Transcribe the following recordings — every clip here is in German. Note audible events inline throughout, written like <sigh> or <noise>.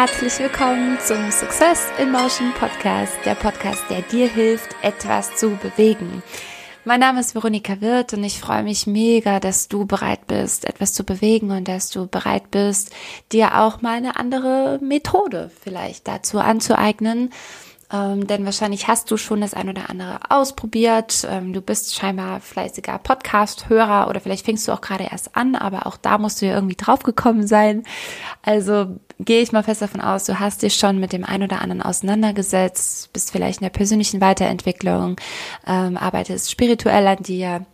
Herzlich willkommen zum Success in Motion Podcast, der Podcast, der dir hilft, etwas zu bewegen. Mein Name ist Veronika Wirth und ich freue mich mega, dass du bereit bist, etwas zu bewegen und dass du bereit bist, dir auch mal eine andere Methode vielleicht dazu anzueignen, ähm, denn wahrscheinlich hast du schon das ein oder andere ausprobiert. Ähm, du bist scheinbar fleißiger Podcast-Hörer oder vielleicht fängst du auch gerade erst an, aber auch da musst du ja irgendwie draufgekommen sein. Also gehe ich mal fest davon aus, du hast dich schon mit dem ein oder anderen auseinandergesetzt, bist vielleicht in der persönlichen Weiterentwicklung, ähm, arbeitest spirituell an dir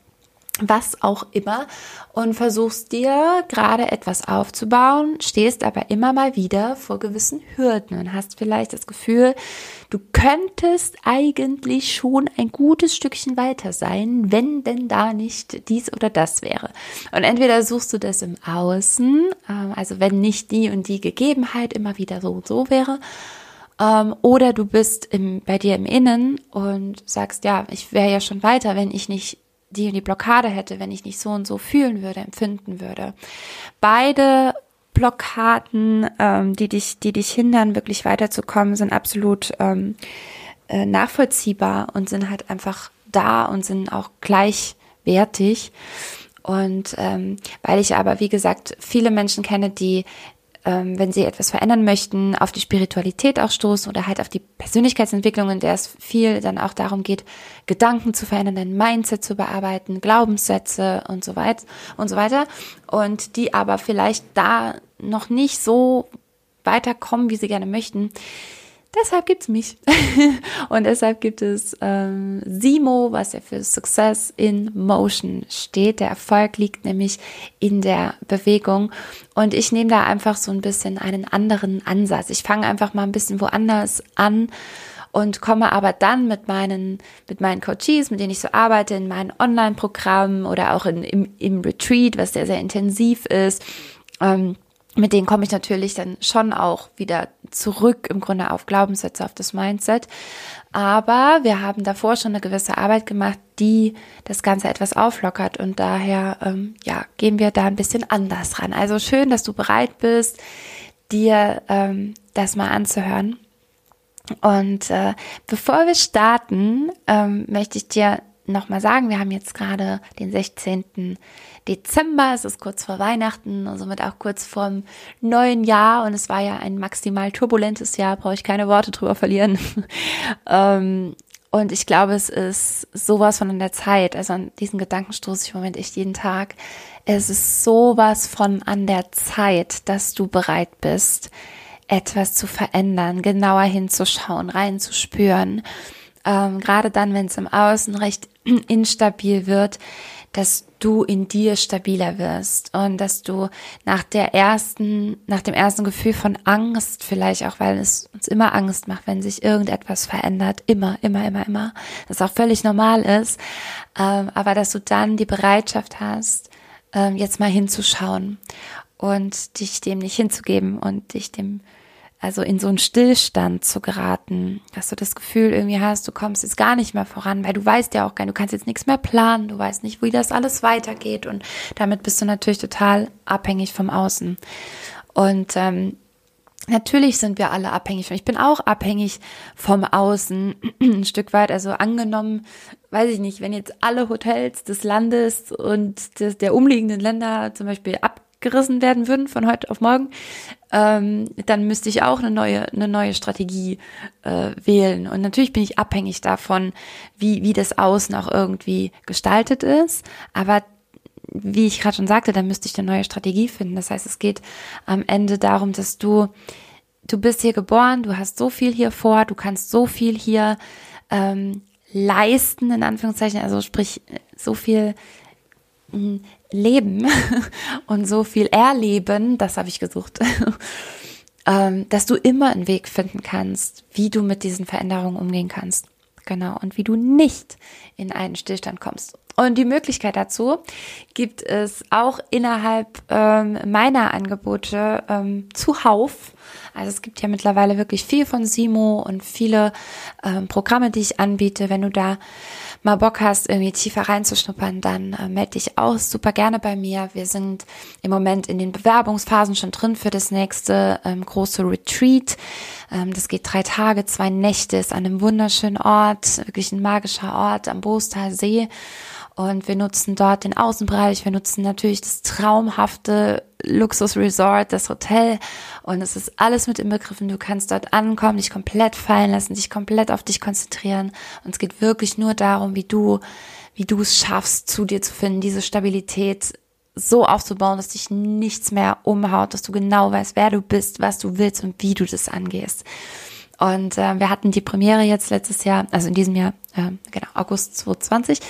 was auch immer und versuchst dir gerade etwas aufzubauen, stehst aber immer mal wieder vor gewissen Hürden und hast vielleicht das Gefühl, du könntest eigentlich schon ein gutes Stückchen weiter sein, wenn denn da nicht dies oder das wäre. Und entweder suchst du das im Außen, ähm, also wenn nicht die und die Gegebenheit immer wieder so und so wäre, ähm, oder du bist im, bei dir im Innen und sagst, ja, ich wäre ja schon weiter, wenn ich nicht die und die Blockade hätte, wenn ich nicht so und so fühlen würde, empfinden würde. Beide Blockaden, ähm, die dich, die dich hindern, wirklich weiterzukommen, sind absolut ähm, äh, nachvollziehbar und sind halt einfach da und sind auch gleichwertig. Und ähm, weil ich aber, wie gesagt, viele Menschen kenne, die ähm, wenn sie etwas verändern möchten, auf die Spiritualität auch stoßen oder halt auf die Persönlichkeitsentwicklung, in der es viel dann auch darum geht, Gedanken zu verändern, ein Mindset zu bearbeiten, Glaubenssätze und so weiter und so weiter. Und die aber vielleicht da noch nicht so weiterkommen, wie sie gerne möchten, deshalb gibt's mich. <laughs> und deshalb gibt es ähm, SIMO, was ja für Success in Motion steht. Der Erfolg liegt nämlich in der Bewegung. Und ich nehme da einfach so ein bisschen einen anderen Ansatz. Ich fange einfach mal ein bisschen woanders an und komme aber dann mit meinen, mit meinen Coaches, mit denen ich so arbeite, in meinen Online-Programmen oder auch in, im, im Retreat, was sehr, sehr intensiv ist, ähm, mit denen komme ich natürlich dann schon auch wieder zurück im Grunde auf Glaubenssätze, auf das Mindset. Aber wir haben davor schon eine gewisse Arbeit gemacht, die das Ganze etwas auflockert und daher ähm, ja gehen wir da ein bisschen anders ran. Also schön, dass du bereit bist, dir ähm, das mal anzuhören. Und äh, bevor wir starten, ähm, möchte ich dir nochmal sagen, wir haben jetzt gerade den 16. Dezember, es ist kurz vor Weihnachten und somit auch kurz vorm neuen Jahr und es war ja ein maximal turbulentes Jahr, brauche ich keine Worte drüber verlieren. <laughs> ähm, und ich glaube, es ist sowas von an der Zeit, also an diesen Gedanken stoße ich im Moment echt jeden Tag. Es ist sowas von an der Zeit, dass du bereit bist, etwas zu verändern, genauer hinzuschauen, reinzuspüren. Ähm, gerade dann, wenn es im Außen recht <clears throat> instabil wird, dass du in dir stabiler wirst und dass du nach der ersten, nach dem ersten Gefühl von Angst, vielleicht auch, weil es uns immer Angst macht, wenn sich irgendetwas verändert, immer, immer, immer, immer, das auch völlig normal ist, ähm, aber dass du dann die Bereitschaft hast, ähm, jetzt mal hinzuschauen und dich dem nicht hinzugeben und dich dem also in so einen Stillstand zu geraten, dass du das Gefühl irgendwie hast, du kommst jetzt gar nicht mehr voran, weil du weißt ja auch gar, du kannst jetzt nichts mehr planen, du weißt nicht, wie das alles weitergeht und damit bist du natürlich total abhängig vom Außen. Und ähm, Natürlich sind wir alle abhängig. Ich bin auch abhängig vom Außen <clears throat> ein Stück weit. Also angenommen, weiß ich nicht, wenn jetzt alle Hotels des Landes und des, der umliegenden Länder zum Beispiel ab gerissen werden würden von heute auf morgen, ähm, dann müsste ich auch eine neue, eine neue Strategie äh, wählen. Und natürlich bin ich abhängig davon, wie, wie das Außen auch irgendwie gestaltet ist. Aber wie ich gerade schon sagte, dann müsste ich eine neue Strategie finden. Das heißt, es geht am Ende darum, dass du, du bist hier geboren, du hast so viel hier vor, du kannst so viel hier ähm, leisten, in Anführungszeichen, also sprich, so viel leben <laughs> und so viel erleben, das habe ich gesucht, <laughs> ähm, dass du immer einen Weg finden kannst, wie du mit diesen Veränderungen umgehen kannst. Genau. Und wie du nicht in einen Stillstand kommst. Und die Möglichkeit dazu gibt es auch innerhalb ähm, meiner Angebote ähm, zuhauf. Also es gibt ja mittlerweile wirklich viel von Simo und viele ähm, Programme, die ich anbiete. Wenn du da mal Bock hast, irgendwie tiefer reinzuschnuppern, dann äh, melde dich auch super gerne bei mir. Wir sind im Moment in den Bewerbungsphasen schon drin für das nächste ähm, große Retreat. Ähm, das geht drei Tage, zwei Nächte, ist an einem wunderschönen Ort, wirklich ein magischer Ort am Boostal See. Und wir nutzen dort den Außenbereich, wir nutzen natürlich das traumhafte Luxusresort, das Hotel. Und es ist alles mit inbegriffen. Du kannst dort ankommen, dich komplett fallen lassen, dich komplett auf dich konzentrieren. Und es geht wirklich nur darum, wie du, wie du es schaffst, zu dir zu finden, diese Stabilität so aufzubauen, dass dich nichts mehr umhaut, dass du genau weißt, wer du bist, was du willst und wie du das angehst. Und äh, wir hatten die Premiere jetzt letztes Jahr, also in diesem Jahr, äh, genau, August 2020.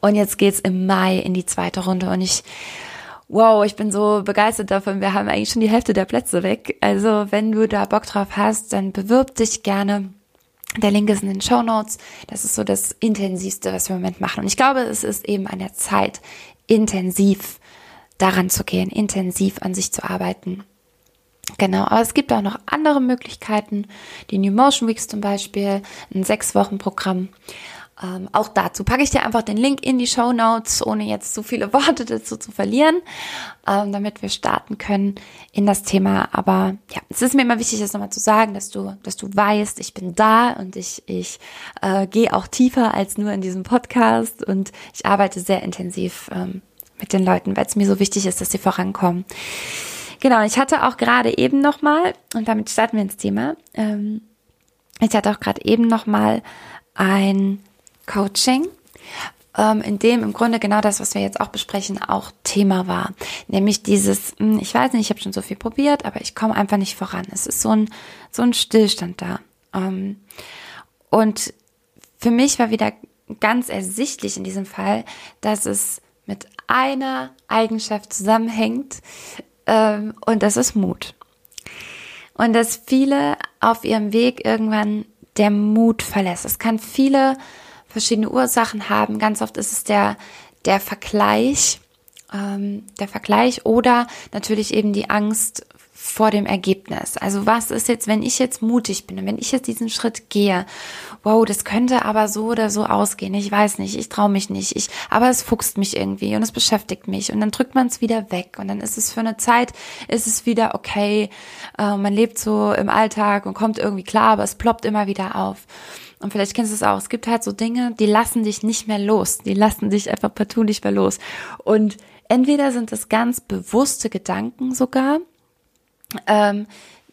Und jetzt geht's im Mai in die zweite Runde und ich, wow, ich bin so begeistert davon. Wir haben eigentlich schon die Hälfte der Plätze weg. Also wenn du da Bock drauf hast, dann bewirb dich gerne. Der Link ist in den Show Notes. Das ist so das Intensivste, was wir im Moment machen. Und ich glaube, es ist eben an der Zeit, intensiv daran zu gehen, intensiv an sich zu arbeiten. Genau, aber es gibt auch noch andere Möglichkeiten, die New Motion Weeks zum Beispiel, ein sechs Wochen Programm. Ähm, auch dazu packe ich dir einfach den Link in die Show Notes, ohne jetzt zu viele <laughs> Worte dazu zu verlieren, ähm, damit wir starten können in das Thema. Aber ja, es ist mir immer wichtig, das nochmal zu sagen, dass du, dass du weißt, ich bin da und ich, ich äh, gehe auch tiefer als nur in diesem Podcast und ich arbeite sehr intensiv ähm, mit den Leuten, weil es mir so wichtig ist, dass sie vorankommen. Genau, ich hatte auch gerade eben nochmal, und damit starten wir ins Thema, ähm, ich hatte auch gerade eben nochmal ein Coaching, ähm, in dem im Grunde genau das, was wir jetzt auch besprechen, auch Thema war. Nämlich dieses, hm, ich weiß nicht, ich habe schon so viel probiert, aber ich komme einfach nicht voran. Es ist so ein, so ein Stillstand da. Ähm, und für mich war wieder ganz ersichtlich in diesem Fall, dass es mit einer Eigenschaft zusammenhängt ähm, und das ist Mut. Und dass viele auf ihrem Weg irgendwann der Mut verlässt. Es kann viele verschiedene Ursachen haben. Ganz oft ist es der, der Vergleich, ähm, der Vergleich oder natürlich eben die Angst vor dem Ergebnis. Also was ist jetzt, wenn ich jetzt mutig bin und wenn ich jetzt diesen Schritt gehe, wow, das könnte aber so oder so ausgehen. Ich weiß nicht, ich traue mich nicht, ich, aber es fuchst mich irgendwie und es beschäftigt mich und dann drückt man es wieder weg und dann ist es für eine Zeit, ist es wieder okay, äh, man lebt so im Alltag und kommt irgendwie klar, aber es ploppt immer wieder auf. Und vielleicht kennst du es auch. Es gibt halt so Dinge, die lassen dich nicht mehr los. Die lassen dich einfach partout nicht mehr los. Und entweder sind es ganz bewusste Gedanken sogar, ähm,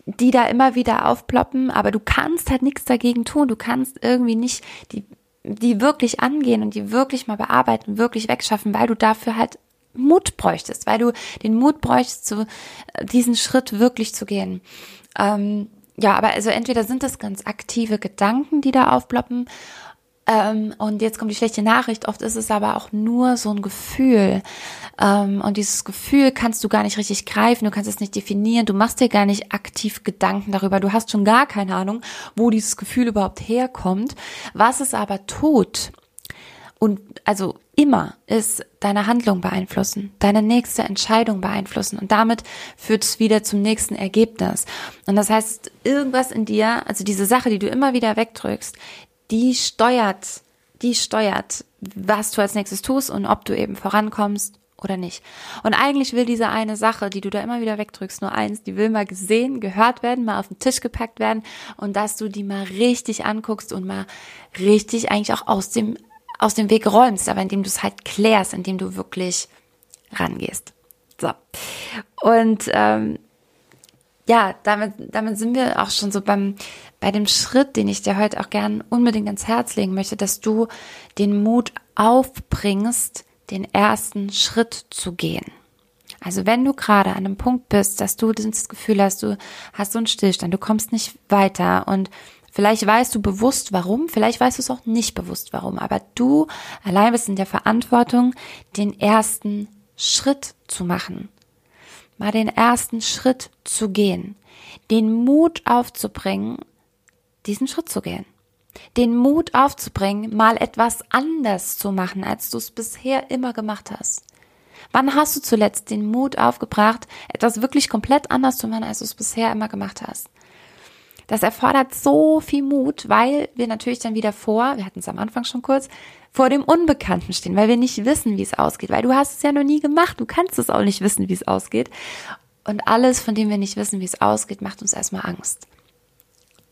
die da immer wieder aufploppen, aber du kannst halt nichts dagegen tun. Du kannst irgendwie nicht die, die wirklich angehen und die wirklich mal bearbeiten, wirklich wegschaffen, weil du dafür halt Mut bräuchtest, weil du den Mut bräuchtest, zu, diesen Schritt wirklich zu gehen. Ähm, ja, aber also entweder sind das ganz aktive Gedanken, die da aufploppen, ähm, und jetzt kommt die schlechte Nachricht. Oft ist es aber auch nur so ein Gefühl. Ähm, und dieses Gefühl kannst du gar nicht richtig greifen. Du kannst es nicht definieren. Du machst dir gar nicht aktiv Gedanken darüber. Du hast schon gar keine Ahnung, wo dieses Gefühl überhaupt herkommt. Was es aber tut, und also immer ist deine Handlung beeinflussen, deine nächste Entscheidung beeinflussen und damit führt es wieder zum nächsten Ergebnis. Und das heißt, irgendwas in dir, also diese Sache, die du immer wieder wegdrückst, die steuert, die steuert, was du als nächstes tust und ob du eben vorankommst oder nicht. Und eigentlich will diese eine Sache, die du da immer wieder wegdrückst, nur eins, die will mal gesehen, gehört werden, mal auf den Tisch gepackt werden und dass du die mal richtig anguckst und mal richtig eigentlich auch aus dem, aus dem Weg räumst, aber indem du es halt klärst, indem du wirklich rangehst. So. Und ähm, ja, damit, damit sind wir auch schon so beim, bei dem Schritt, den ich dir heute auch gern unbedingt ans Herz legen möchte, dass du den Mut aufbringst, den ersten Schritt zu gehen. Also wenn du gerade an einem Punkt bist, dass du das Gefühl hast, du hast so einen Stillstand, du kommst nicht weiter und vielleicht weißt du bewusst warum, vielleicht weißt du es auch nicht bewusst warum, aber du allein bist in der Verantwortung, den ersten Schritt zu machen mal den ersten Schritt zu gehen, den Mut aufzubringen, diesen Schritt zu gehen. Den Mut aufzubringen, mal etwas anders zu machen, als du es bisher immer gemacht hast. Wann hast du zuletzt den Mut aufgebracht, etwas wirklich komplett anders zu machen, als du es bisher immer gemacht hast? Das erfordert so viel Mut, weil wir natürlich dann wieder vor, wir hatten es am Anfang schon kurz, vor dem Unbekannten stehen, weil wir nicht wissen, wie es ausgeht, weil du hast es ja noch nie gemacht, du kannst es auch nicht wissen, wie es ausgeht. Und alles, von dem wir nicht wissen, wie es ausgeht, macht uns erstmal Angst.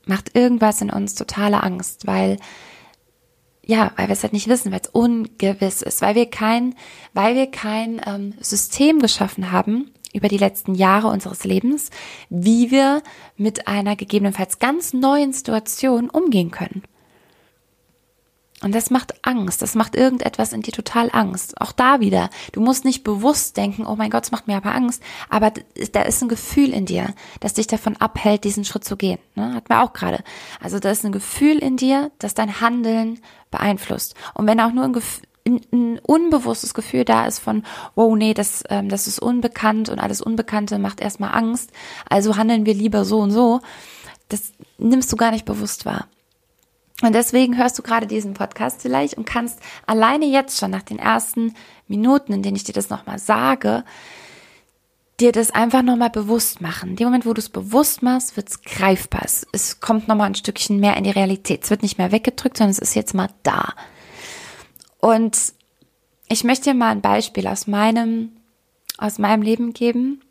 Macht irgendwas in uns totale Angst, weil ja, weil wir es halt nicht wissen, weil es ungewiss ist, weil wir kein, weil wir kein ähm, System geschaffen haben über die letzten Jahre unseres Lebens, wie wir mit einer gegebenenfalls ganz neuen Situation umgehen können. Und das macht Angst. Das macht irgendetwas in dir total Angst. Auch da wieder. Du musst nicht bewusst denken, oh mein Gott, es macht mir aber Angst. Aber da ist ein Gefühl in dir, das dich davon abhält, diesen Schritt zu gehen. Ne? Hatten wir auch gerade. Also da ist ein Gefühl in dir, das dein Handeln beeinflusst. Und wenn auch nur ein, Gefühl, ein, unbewusstes Gefühl da ist von, wow, nee, das, ähm, das ist unbekannt und alles Unbekannte macht erstmal Angst. Also handeln wir lieber so und so. Das nimmst du gar nicht bewusst wahr. Und deswegen hörst du gerade diesen Podcast vielleicht und kannst alleine jetzt schon nach den ersten Minuten, in denen ich dir das nochmal sage, dir das einfach nochmal bewusst machen. In dem Moment, wo du es bewusst machst, wird es greifbar. Es kommt nochmal ein Stückchen mehr in die Realität. Es wird nicht mehr weggedrückt, sondern es ist jetzt mal da. Und ich möchte dir mal ein Beispiel aus meinem, aus meinem Leben geben,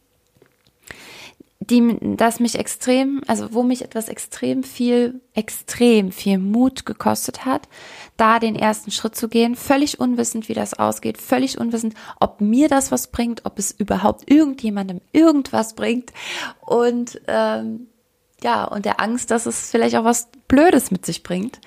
die, das mich extrem, also wo mich etwas extrem viel, extrem viel Mut gekostet hat, da den ersten Schritt zu gehen, völlig unwissend, wie das ausgeht, völlig unwissend, ob mir das was bringt, ob es überhaupt irgendjemandem irgendwas bringt und ähm, ja, und der Angst, dass es vielleicht auch was Blödes mit sich bringt.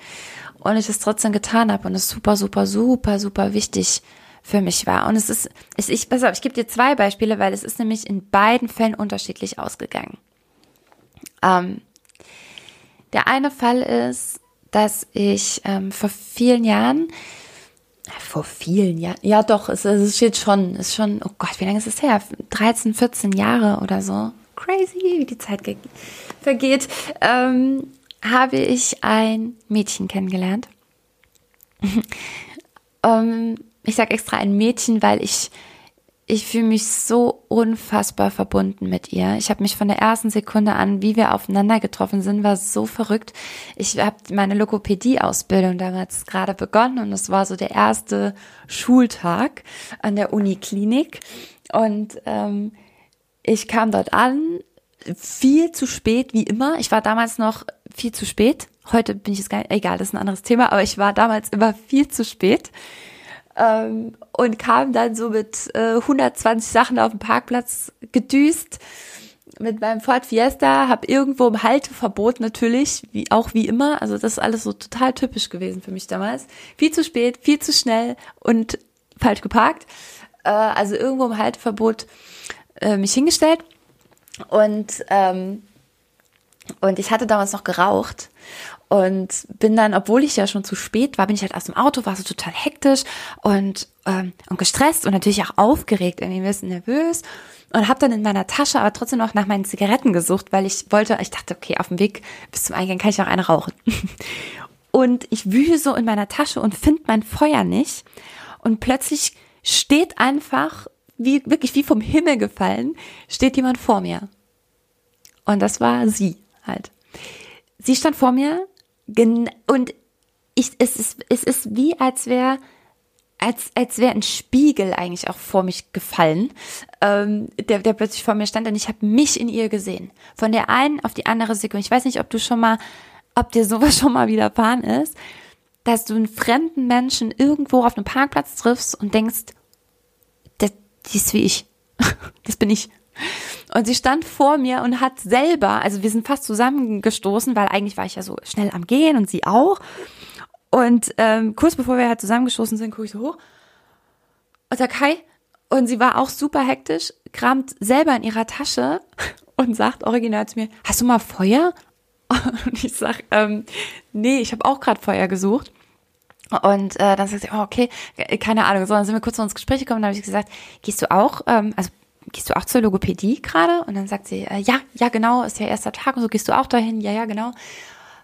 Und ich es trotzdem getan habe und es super, super, super, super wichtig für mich war. Und es ist, es, ich, pass auf, ich gebe dir zwei Beispiele, weil es ist nämlich in beiden Fällen unterschiedlich ausgegangen. Ähm, der eine Fall ist, dass ich ähm, vor vielen Jahren, vor vielen Jahren, ja doch, es, es steht schon, ist schon, oh Gott, wie lange ist es her? 13, 14 Jahre oder so. Crazy, wie die Zeit vergeht. Ähm, habe ich ein Mädchen kennengelernt. <laughs> ähm, ich sage extra ein Mädchen, weil ich ich fühle mich so unfassbar verbunden mit ihr. Ich habe mich von der ersten Sekunde an, wie wir aufeinander getroffen sind, war so verrückt. Ich habe meine Logopädie-Ausbildung damals gerade begonnen und es war so der erste Schultag an der Uniklinik und ähm, ich kam dort an, viel zu spät, wie immer. Ich war damals noch viel zu spät. Heute bin ich es gar nicht, egal, das ist ein anderes Thema, aber ich war damals immer viel zu spät ähm, und kam dann so mit äh, 120 Sachen auf dem Parkplatz gedüst mit meinem Ford Fiesta, habe irgendwo im Halteverbot natürlich, wie auch wie immer, also das ist alles so total typisch gewesen für mich damals. Viel zu spät, viel zu schnell und falsch geparkt. Äh, also irgendwo im Halteverbot äh, mich hingestellt und ähm, und ich hatte damals noch geraucht und bin dann, obwohl ich ja schon zu spät war, bin ich halt aus dem Auto, war so total hektisch und, ähm, und gestresst und natürlich auch aufgeregt, irgendwie ein bisschen nervös und habe dann in meiner Tasche aber trotzdem noch nach meinen Zigaretten gesucht, weil ich wollte, ich dachte, okay, auf dem Weg bis zum Eingang kann ich auch eine rauchen. <laughs> Und ich wühle so in meiner Tasche und finde mein Feuer nicht und plötzlich steht einfach, wie wirklich wie vom Himmel gefallen, steht jemand vor mir. Und das war sie halt. Sie stand vor mir und ich, es, ist, es ist wie, als wäre als, als wäre ein Spiegel eigentlich auch vor mich gefallen, ähm, der, der plötzlich vor mir stand und ich habe mich in ihr gesehen. Von der einen auf die andere Sekunde. Ich weiß nicht, ob du schon mal, ob dir sowas schon mal widerfahren ist, dass du einen fremden Menschen irgendwo auf einem Parkplatz triffst und denkst, die ist wie ich. <laughs> das bin ich. Und sie stand vor mir und hat selber, also wir sind fast zusammengestoßen, weil eigentlich war ich ja so schnell am Gehen und sie auch. Und ähm, kurz bevor wir halt zusammengestoßen sind, gucke ich so hoch. Und sag Kai. Und sie war auch super hektisch, kramt selber in ihrer Tasche <laughs> und sagt original zu mir, hast du mal Feuer? <laughs> Und ich sag, ähm, nee, ich habe auch gerade Feuer gesucht. Und äh, dann sagt sie, oh, okay, keine Ahnung. So, dann sind wir kurz ins Gespräch gekommen, dann habe ich gesagt, gehst du auch, ähm, also gehst du auch zur Logopädie gerade? Und dann sagt sie, äh, ja, ja, genau, ist ja erster Tag und so, gehst du auch dahin? Ja, ja, genau.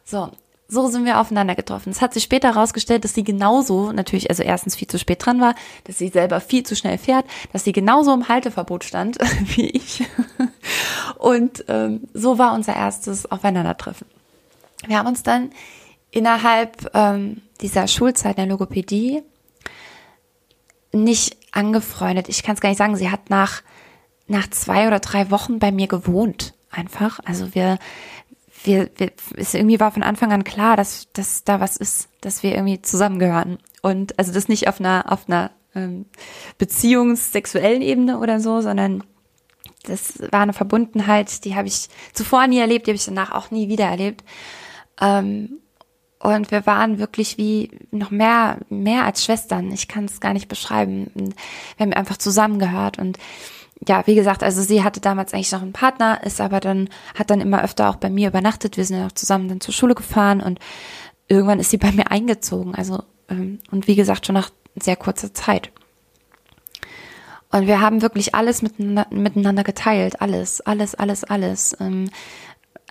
So, so sind wir aufeinander getroffen. Es hat sich später herausgestellt, dass sie genauso, natürlich, also erstens viel zu spät dran war, dass sie selber viel zu schnell fährt, dass sie genauso im Halteverbot stand <laughs> wie ich. Und ähm, so war unser erstes Aufeinandertreffen. Wir haben uns dann innerhalb ähm, dieser Schulzeit in der Logopädie nicht angefreundet. Ich kann es gar nicht sagen. Sie hat nach, nach zwei oder drei Wochen bei mir gewohnt. Einfach. Also wir, wir, wir, es irgendwie war von Anfang an klar, dass, dass da was ist, dass wir irgendwie zusammengehören. Und also das nicht auf einer, auf einer ähm, beziehungssexuellen Ebene oder so, sondern das war eine Verbundenheit, die habe ich zuvor nie erlebt, die habe ich danach auch nie wieder erlebt. Ähm, und wir waren wirklich wie noch mehr, mehr als Schwestern. Ich kann es gar nicht beschreiben. Wir haben einfach zusammengehört und ja, wie gesagt, also sie hatte damals eigentlich noch einen Partner, ist aber dann, hat dann immer öfter auch bei mir übernachtet. Wir sind ja auch zusammen dann zur Schule gefahren und irgendwann ist sie bei mir eingezogen. Also, ähm, und wie gesagt, schon nach sehr kurzer Zeit. Und wir haben wirklich alles miteinander, miteinander geteilt. Alles, alles, alles, alles.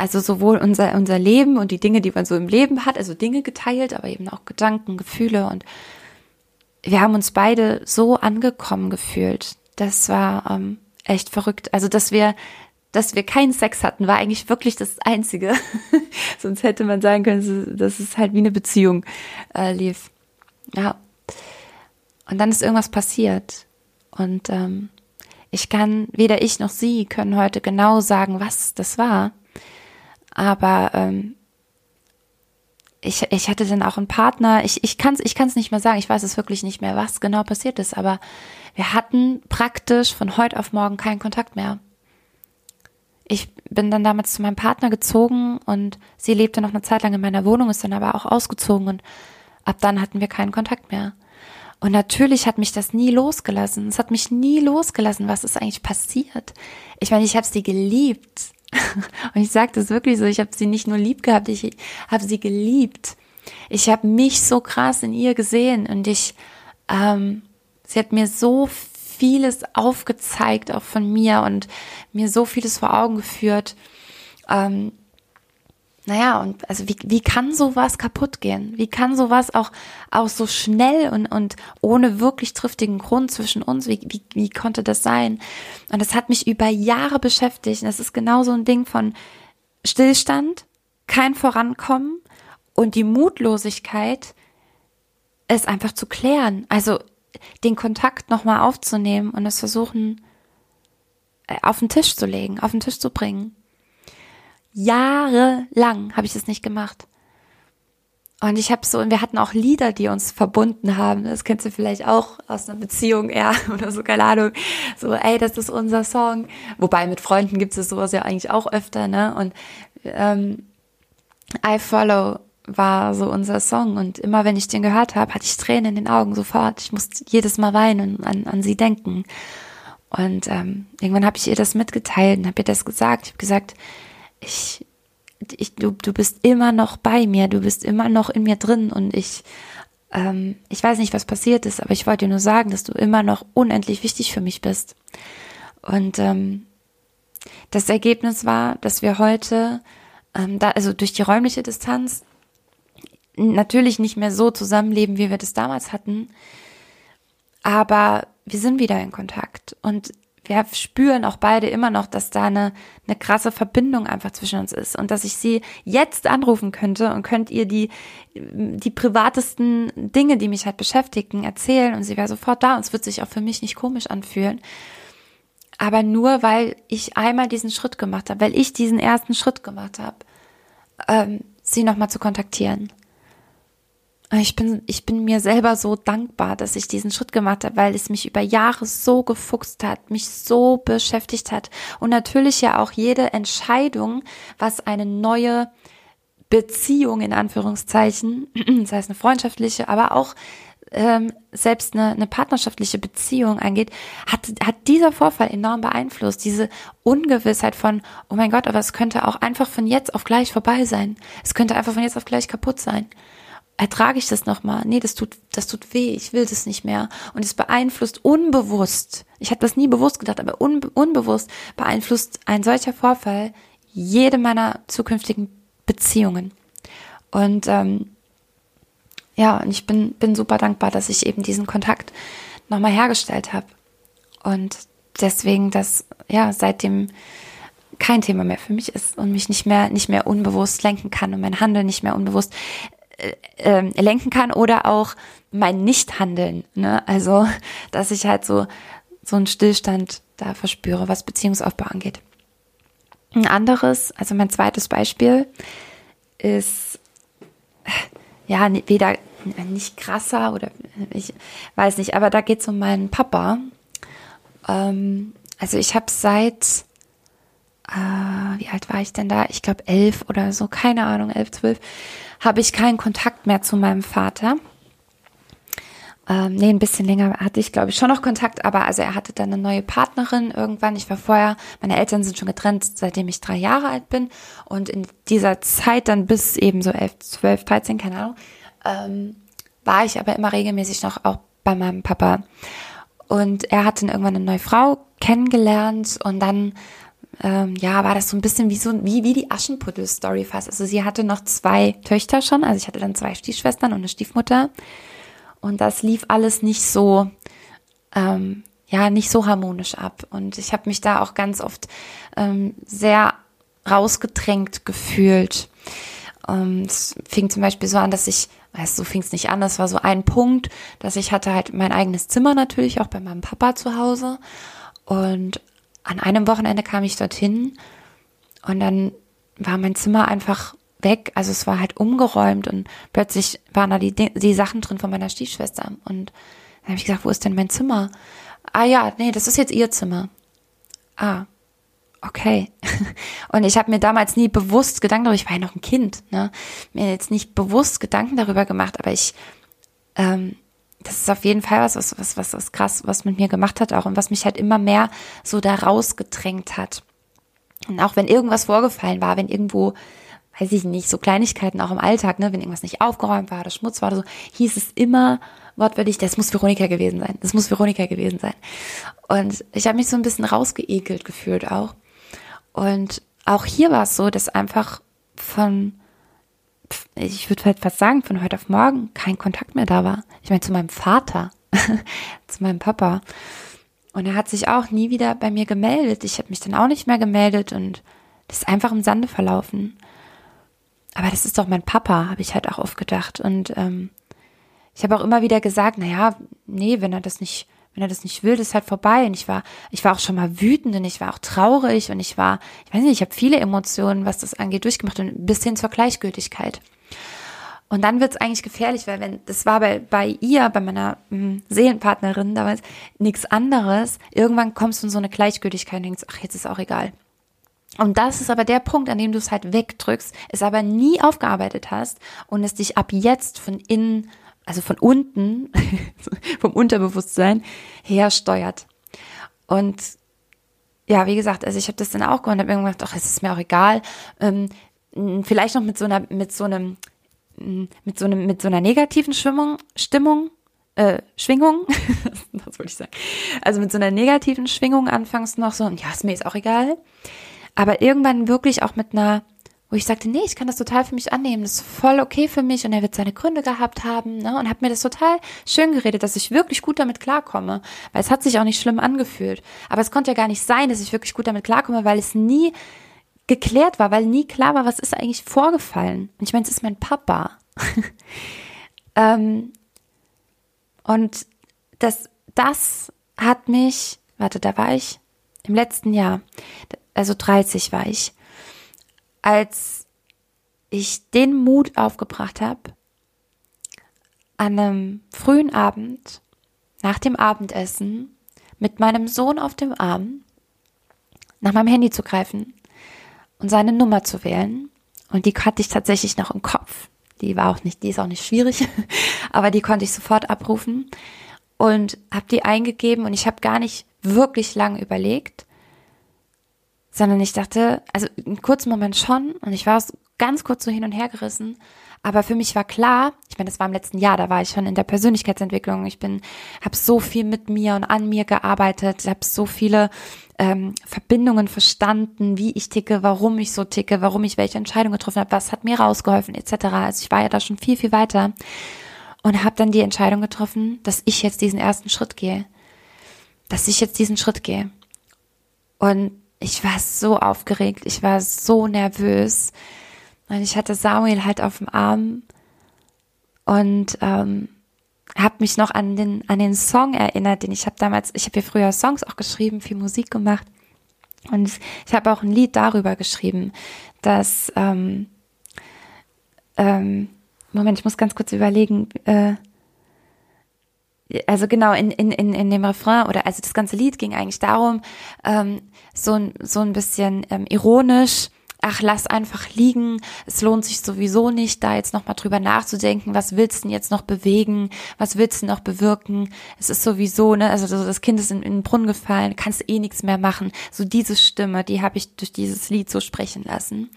Also sowohl unser, unser Leben und die Dinge, die man so im Leben hat, also Dinge geteilt, aber eben auch Gedanken, Gefühle und wir haben uns beide so angekommen gefühlt. Das war ähm, echt verrückt. Also, dass wir, dass wir keinen Sex hatten, war eigentlich wirklich das Einzige. <laughs> Sonst hätte man sagen können, dass es halt wie eine Beziehung äh, lief. Ja. Und dann ist irgendwas passiert. Und ähm, ich kann, weder ich noch sie können heute genau sagen, was das war. Aber ähm, ich, ich hatte dann auch einen Partner, ich, ich kann es ich kann's nicht mehr sagen, ich weiß es wirklich nicht mehr, was genau passiert ist, aber wir hatten praktisch von heute auf morgen keinen Kontakt mehr. Ich bin dann damals zu meinem Partner gezogen und sie lebte noch eine Zeit lang in meiner Wohnung, ist dann aber auch ausgezogen und ab dann hatten wir keinen Kontakt mehr. Und natürlich hat mich das nie losgelassen. Es hat mich nie losgelassen, was ist eigentlich passiert. Ich meine, ich habe sie geliebt. Und ich sage das wirklich so, ich habe sie nicht nur lieb gehabt, ich habe sie geliebt. Ich habe mich so krass in ihr gesehen und ich, ähm, sie hat mir so vieles aufgezeigt, auch von mir und mir so vieles vor Augen geführt. Ähm, naja, und also wie, wie kann sowas kaputt gehen? Wie kann sowas auch, auch so schnell und, und ohne wirklich triftigen Grund zwischen uns, wie, wie, wie konnte das sein? Und das hat mich über Jahre beschäftigt. Und das ist genau so ein Ding von Stillstand, kein Vorankommen und die Mutlosigkeit, es einfach zu klären. Also den Kontakt nochmal aufzunehmen und es versuchen, äh, auf den Tisch zu legen, auf den Tisch zu bringen. Jahrelang habe ich das nicht gemacht. Und ich habe so, und wir hatten auch Lieder, die uns verbunden haben. Das kennst du vielleicht auch aus einer Beziehung, ja, <laughs> oder so, keine Ahnung. So, ey, das ist unser Song. Wobei mit Freunden gibt es sowas ja eigentlich auch öfter, ne? Und ähm, I Follow war so unser Song. Und immer wenn ich den gehört habe, hatte ich Tränen in den Augen sofort. Ich musste jedes Mal weinen und an, an sie denken. Und ähm, irgendwann habe ich ihr das mitgeteilt und habe ihr das gesagt. Ich habe gesagt, ich, ich, du, du bist immer noch bei mir, du bist immer noch in mir drin und ich, ähm, ich weiß nicht, was passiert ist, aber ich wollte dir nur sagen, dass du immer noch unendlich wichtig für mich bist. Und ähm, das Ergebnis war, dass wir heute, ähm, da, also durch die räumliche Distanz, natürlich nicht mehr so zusammenleben, wie wir das damals hatten, aber wir sind wieder in Kontakt. Und wir spüren auch beide immer noch, dass da eine, eine krasse Verbindung einfach zwischen uns ist und dass ich sie jetzt anrufen könnte und könnt ihr die, die privatesten Dinge, die mich halt beschäftigen, erzählen und sie wäre sofort da und es wird sich auch für mich nicht komisch anfühlen. Aber nur, weil ich einmal diesen Schritt gemacht habe, weil ich diesen ersten Schritt gemacht habe, ähm, sie nochmal zu kontaktieren. Ich bin, ich bin mir selber so dankbar, dass ich diesen Schritt gemacht habe, weil es mich über Jahre so gefuchst hat, mich so beschäftigt hat. Und natürlich ja auch jede Entscheidung, was eine neue Beziehung in Anführungszeichen, <clears throat> das heißt eine freundschaftliche, aber auch ähm, selbst eine, eine partnerschaftliche Beziehung angeht, hat, hat dieser Vorfall enorm beeinflusst. Diese Ungewissheit von, oh mein Gott, aber es könnte auch einfach von jetzt auf gleich vorbei sein. Es könnte einfach von jetzt auf gleich kaputt sein ertrage ich das nochmal? Nee, das tut, das tut weh, ich will das nicht mehr. Und es beeinflusst unbewusst, ich habe das nie bewusst gedacht, aber unbe unbewusst beeinflusst ein solcher Vorfall jede meiner zukünftigen Beziehungen. Und ähm, ja, und ich bin, bin super dankbar, dass ich eben diesen Kontakt nochmal hergestellt habe. Und deswegen das, ja, seitdem kein Thema mehr für mich ist und mich nicht mehr, nicht mehr unbewusst lenken kann und mein Handeln nicht mehr unbewusst äh, äh, lenken kann oder auch mein Nichthandeln. Ne? Also, <laughs> dass ich halt so, so einen Stillstand da verspüre, was Beziehungsaufbau angeht. Ein anderes, also mein zweites Beispiel ist, <sighs> ja, weder nicht krasser oder ich weiß nicht, aber da geht es um meinen Papa. Ähm, also ich habe seit äh, wie alt war ich denn da? Ich glaube elf oder so, keine Ahnung, elf, zwölf, habe ich keinen Kontakt mehr zu meinem Vater. Ähm, nee, ein bisschen länger hatte ich, glaube ich, schon noch Kontakt, aber also er hatte dann eine neue Partnerin irgendwann. Ich war vorher, meine Eltern sind schon getrennt, seitdem ich drei Jahre alt bin. Und in dieser Zeit dann bis eben so elf, zwölf, dreizehn, keine Ahnung, ähm, war ich aber immer regelmäßig noch auch bei meinem Papa. Und er hatte dann irgendwann eine neue Frau kennengelernt und dann ähm, ja, war das so ein bisschen wie so wie, wie die Aschenputtel-Story fast. Also sie hatte noch zwei Töchter schon, also ich hatte dann zwei Stiefschwestern und eine Stiefmutter. Und das lief alles nicht so, ähm, ja, nicht so harmonisch ab. Und ich habe mich da auch ganz oft ähm, sehr rausgedrängt gefühlt. Und es fing zum Beispiel so an, dass ich, weißt so fing es nicht an, das war so ein Punkt, dass ich hatte halt mein eigenes Zimmer natürlich, auch bei meinem Papa zu Hause. Und an einem Wochenende kam ich dorthin und dann war mein Zimmer einfach weg. Also es war halt umgeräumt und plötzlich waren da die, die Sachen drin von meiner Stiefschwester. Und dann habe ich gesagt, wo ist denn mein Zimmer? Ah ja, nee, das ist jetzt ihr Zimmer. Ah, okay. <laughs> Und ich habe mir damals nie bewusst Gedanken darüber, ich war ja noch ein Kind, ne? Mir jetzt nicht bewusst Gedanken darüber gemacht, aber ich ähm, das ist auf jeden Fall was, was, was, was, was krass, was mit mir gemacht hat auch und was mich halt immer mehr so da rausgedrängt hat. Und auch wenn irgendwas vorgefallen war, wenn irgendwo, weiß ich nicht, so Kleinigkeiten auch im Alltag, ne, wenn irgendwas nicht aufgeräumt war oder Schmutz war oder so, hieß es immer wortwörtlich, das muss Veronika gewesen sein, das muss Veronika gewesen sein. Und ich habe mich so ein bisschen rausgeekelt gefühlt auch. Und auch hier war es so, dass einfach von ich würde halt fast sagen, von heute auf morgen kein Kontakt mehr da war. Ich meine, zu meinem Vater, <laughs> zu meinem Papa. Und er hat sich auch nie wieder bei mir gemeldet. Ich habe mich dann auch nicht mehr gemeldet und das ist einfach im Sande verlaufen. Aber das ist doch mein Papa, habe ich halt auch oft gedacht. Und ähm, ich habe auch immer wieder gesagt, naja, nee, wenn er das nicht, wenn er das nicht will, das ist halt vorbei. Und ich war, ich war auch schon mal wütend und ich war auch traurig und ich war, ich weiß nicht, ich habe viele Emotionen, was das angeht, durchgemacht und bis hin zur Gleichgültigkeit. Und dann wird es eigentlich gefährlich, weil wenn, das war bei, bei ihr, bei meiner mh, hm, Seelenpartnerin damals, nichts anderes. Irgendwann kommst du in so eine Gleichgültigkeit und denkst, ach, jetzt ist auch egal. Und das ist aber der Punkt, an dem du es halt wegdrückst, es aber nie aufgearbeitet hast und es dich ab jetzt von innen also von unten, <laughs> vom Unterbewusstsein her steuert. Und ja, wie gesagt, also ich habe das dann auch und habe mir gedacht, ach, es ist mir auch egal. Ähm, vielleicht noch mit so einer, mit so einem, mit so einem, mit so einer negativen Schwimmung, Stimmung, äh, Schwingung, <laughs> was wollte ich sagen? Also mit so einer negativen Schwingung anfangs noch so, ja, ist mir jetzt auch egal. Aber irgendwann wirklich auch mit einer wo ich sagte, nee, ich kann das total für mich annehmen, das ist voll okay für mich und er wird seine Gründe gehabt haben ne? und hat mir das total schön geredet, dass ich wirklich gut damit klarkomme, weil es hat sich auch nicht schlimm angefühlt. Aber es konnte ja gar nicht sein, dass ich wirklich gut damit klarkomme, weil es nie geklärt war, weil nie klar war, was ist eigentlich vorgefallen. Und ich meine, es ist mein Papa. <laughs> ähm, und das, das hat mich, warte, da war ich im letzten Jahr, also 30 war ich als ich den Mut aufgebracht habe, an einem frühen Abend, nach dem Abendessen, mit meinem Sohn auf dem Arm, nach meinem Handy zu greifen und seine Nummer zu wählen. Und die hatte ich tatsächlich noch im Kopf. Die war auch nicht, die ist auch nicht schwierig, <laughs> aber die konnte ich sofort abrufen und habe die eingegeben und ich habe gar nicht wirklich lang überlegt, sondern ich dachte, also einen kurzen Moment schon und ich war ganz kurz so hin und her gerissen, Aber für mich war klar, ich meine, das war im letzten Jahr, da war ich schon in der Persönlichkeitsentwicklung. Ich bin, habe so viel mit mir und an mir gearbeitet, habe so viele ähm, Verbindungen verstanden, wie ich ticke, warum ich so ticke, warum ich welche Entscheidung getroffen habe, was hat mir rausgeholfen, etc. Also ich war ja da schon viel, viel weiter und habe dann die Entscheidung getroffen, dass ich jetzt diesen ersten Schritt gehe, dass ich jetzt diesen Schritt gehe. Und ich war so aufgeregt, ich war so nervös und ich hatte Samuel halt auf dem Arm und ähm, habe mich noch an den an den Song erinnert, den ich habe damals, ich habe ja früher Songs auch geschrieben, viel Musik gemacht und ich habe auch ein Lied darüber geschrieben, dass ähm, ähm, Moment, ich muss ganz kurz überlegen. Äh, also genau in, in, in, in dem Refrain oder also das ganze Lied ging eigentlich darum, ähm, so, so ein bisschen ähm, ironisch ach, lass einfach liegen, es lohnt sich sowieso nicht, da jetzt nochmal drüber nachzudenken, was willst du denn jetzt noch bewegen, was willst du noch bewirken, es ist sowieso, ne, also das Kind ist in, in den Brunnen gefallen, kannst eh nichts mehr machen, so diese Stimme, die habe ich durch dieses Lied so sprechen lassen.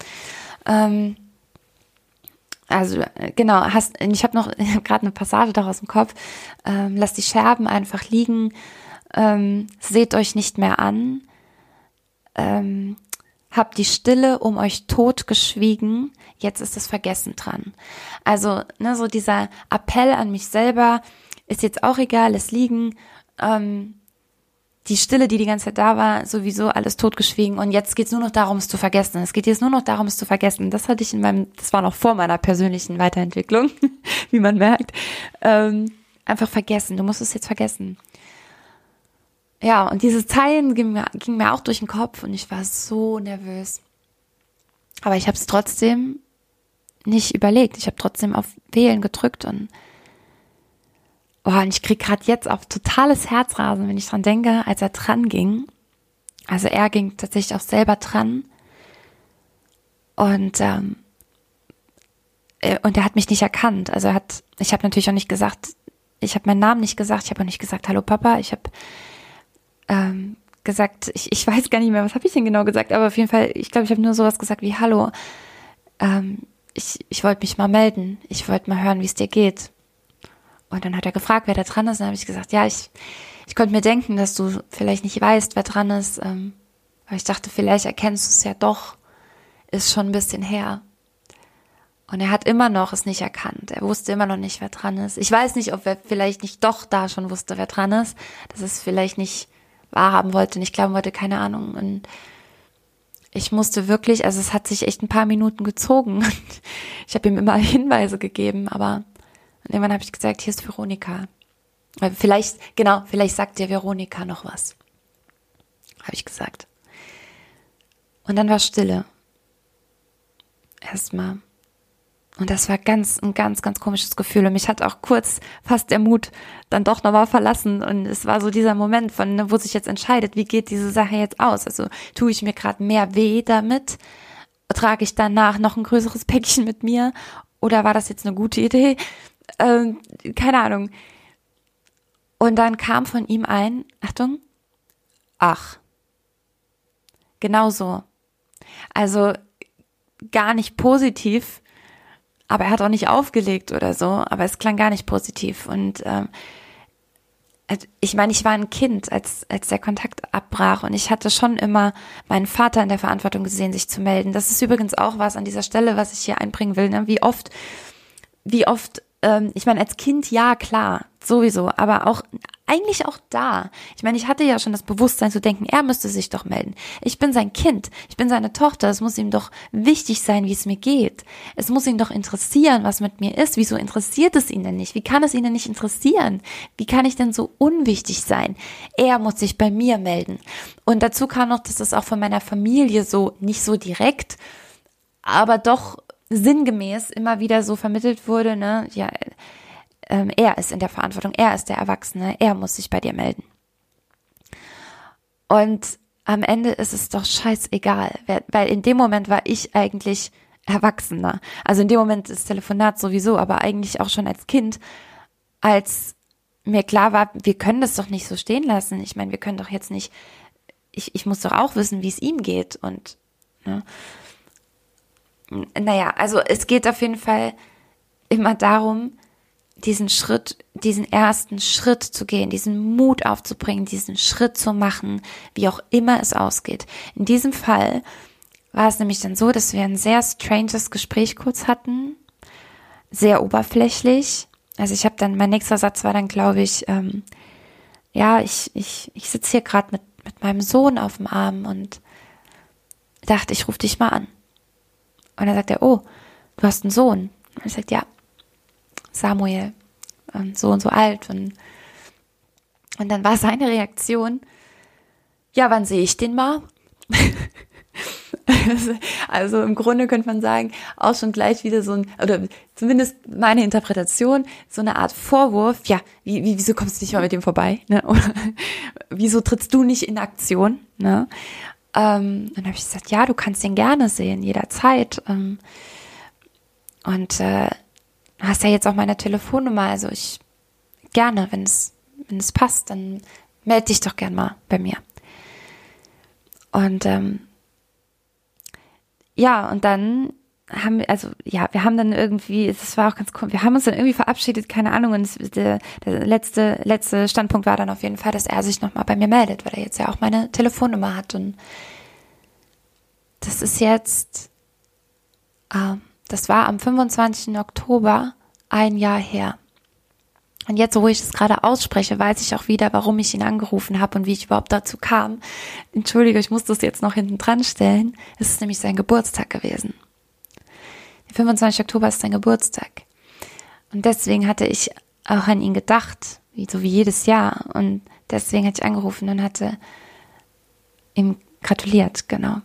Ähm, also genau, hast, ich habe noch <laughs> gerade eine Passage daraus im Kopf, ähm, lasst die Scherben einfach liegen, ähm, seht euch nicht mehr an, ähm, habt die Stille um euch tot geschwiegen, jetzt ist das Vergessen dran. Also, ne, so dieser Appell an mich selber, ist jetzt auch egal, es liegen, ähm, die Stille, die die ganze Zeit da war, sowieso alles totgeschwiegen und jetzt geht's nur noch darum, es zu vergessen. Es geht jetzt nur noch darum, es zu vergessen. Das hatte ich in meinem, das war noch vor meiner persönlichen Weiterentwicklung, <laughs> wie man merkt. Ähm, einfach vergessen. Du musst es jetzt vergessen. Ja, und diese Zeilen gingen mir, gingen mir auch durch den Kopf und ich war so nervös. Aber ich habe es trotzdem nicht überlegt. Ich habe trotzdem auf Wählen gedrückt und oh, und ich krieg gerade jetzt auf totales Herzrasen, wenn ich dran denke, als er dran ging. Also er ging tatsächlich auch selber dran und ähm, äh, und er hat mich nicht erkannt. Also er hat, ich habe natürlich auch nicht gesagt, ich habe meinen Namen nicht gesagt, ich habe auch nicht gesagt, hallo Papa, ich habe ähm, gesagt, ich, ich weiß gar nicht mehr, was habe ich denn genau gesagt, aber auf jeden Fall, ich glaube, ich habe nur sowas gesagt wie Hallo. Ähm, ich ich wollte mich mal melden. Ich wollte mal hören, wie es dir geht. Und dann hat er gefragt, wer da dran ist. Und dann habe ich gesagt, ja, ich, ich konnte mir denken, dass du vielleicht nicht weißt, wer dran ist. Ähm, aber ich dachte, vielleicht erkennst du es ja doch. Ist schon ein bisschen her. Und er hat immer noch es nicht erkannt. Er wusste immer noch nicht, wer dran ist. Ich weiß nicht, ob er vielleicht nicht doch da schon wusste, wer dran ist. Das ist vielleicht nicht wahrhaben wollte, nicht glauben wollte, keine Ahnung. Und ich musste wirklich, also es hat sich echt ein paar Minuten gezogen. <laughs> ich habe ihm immer Hinweise gegeben, aber irgendwann habe ich gesagt, hier ist Veronika. Vielleicht, genau, vielleicht sagt dir Veronika noch was. Habe ich gesagt. Und dann war Stille. Erstmal. Und das war ganz, ein ganz, ganz komisches Gefühl. Und mich hat auch kurz fast der Mut dann doch nochmal verlassen. Und es war so dieser Moment von, ne, wo sich jetzt entscheidet, wie geht diese Sache jetzt aus? Also tue ich mir gerade mehr weh damit? Trage ich danach noch ein größeres Päckchen mit mir? Oder war das jetzt eine gute Idee? Ähm, keine Ahnung. Und dann kam von ihm ein, Achtung, ach. Genau so. Also gar nicht positiv, aber er hat auch nicht aufgelegt oder so, aber es klang gar nicht positiv. Und ähm, ich meine, ich war ein Kind, als, als der Kontakt abbrach und ich hatte schon immer meinen Vater in der Verantwortung gesehen, sich zu melden. Das ist übrigens auch was an dieser Stelle, was ich hier einbringen will. Ne? Wie oft, wie oft, ähm, ich meine, als Kind ja, klar, sowieso, aber auch eigentlich auch da. Ich meine, ich hatte ja schon das Bewusstsein zu denken, er müsste sich doch melden. Ich bin sein Kind, ich bin seine Tochter, es muss ihm doch wichtig sein, wie es mir geht. Es muss ihn doch interessieren, was mit mir ist. Wieso interessiert es ihn denn nicht? Wie kann es ihn denn nicht interessieren? Wie kann ich denn so unwichtig sein? Er muss sich bei mir melden. Und dazu kam noch, dass das auch von meiner Familie so nicht so direkt, aber doch sinngemäß immer wieder so vermittelt wurde, ne? Ja, ähm, er ist in der Verantwortung, er ist der Erwachsene, er muss sich bei dir melden. Und am Ende ist es doch scheißegal, weil in dem Moment war ich eigentlich Erwachsener. Also in dem Moment ist Telefonat sowieso, aber eigentlich auch schon als Kind, als mir klar war, wir können das doch nicht so stehen lassen. Ich meine, wir können doch jetzt nicht, ich, ich muss doch auch wissen, wie es ihm geht. Und ne? Naja, also es geht auf jeden Fall immer darum, diesen Schritt, diesen ersten Schritt zu gehen, diesen Mut aufzubringen, diesen Schritt zu machen, wie auch immer es ausgeht. In diesem Fall war es nämlich dann so, dass wir ein sehr stranges Gespräch kurz hatten, sehr oberflächlich. Also ich habe dann, mein nächster Satz war dann, glaube ich, ähm, ja, ich, ich, ich sitze hier gerade mit, mit meinem Sohn auf dem Arm und dachte, ich rufe dich mal an. Und dann sagt er, oh, du hast einen Sohn. Und ich sagte, ja, Samuel, und so und so alt. Und, und dann war seine Reaktion, ja, wann sehe ich den mal? <laughs> also im Grunde könnte man sagen, auch schon gleich wieder so ein, oder zumindest meine Interpretation, so eine Art Vorwurf, ja, wie, wie, wieso kommst du nicht mal mit dem vorbei? Ne? <laughs> Oder wieso trittst du nicht in Aktion? Ne? Ähm, dann habe ich gesagt, ja, du kannst ihn gerne sehen, jederzeit. Ähm, und äh, hast ja jetzt auch meine Telefonnummer, also ich gerne, wenn es, wenn es passt, dann melde dich doch gern mal bei mir. Und ähm, ja, und dann haben also ja, wir haben dann irgendwie, es war auch ganz cool, wir haben uns dann irgendwie verabschiedet, keine Ahnung, und der, der letzte, letzte Standpunkt war dann auf jeden Fall, dass er sich nochmal bei mir meldet, weil er jetzt ja auch meine Telefonnummer hat und das ist jetzt, ähm, das war am 25. Oktober ein Jahr her. Und jetzt, wo ich es gerade ausspreche, weiß ich auch wieder, warum ich ihn angerufen habe und wie ich überhaupt dazu kam. Entschuldige, ich muss das jetzt noch hinten dran stellen. Es ist nämlich sein Geburtstag gewesen. Der 25. Oktober ist sein Geburtstag. Und deswegen hatte ich auch an ihn gedacht, wie, so wie jedes Jahr. Und deswegen hatte ich angerufen und hatte ihm gratuliert, genau.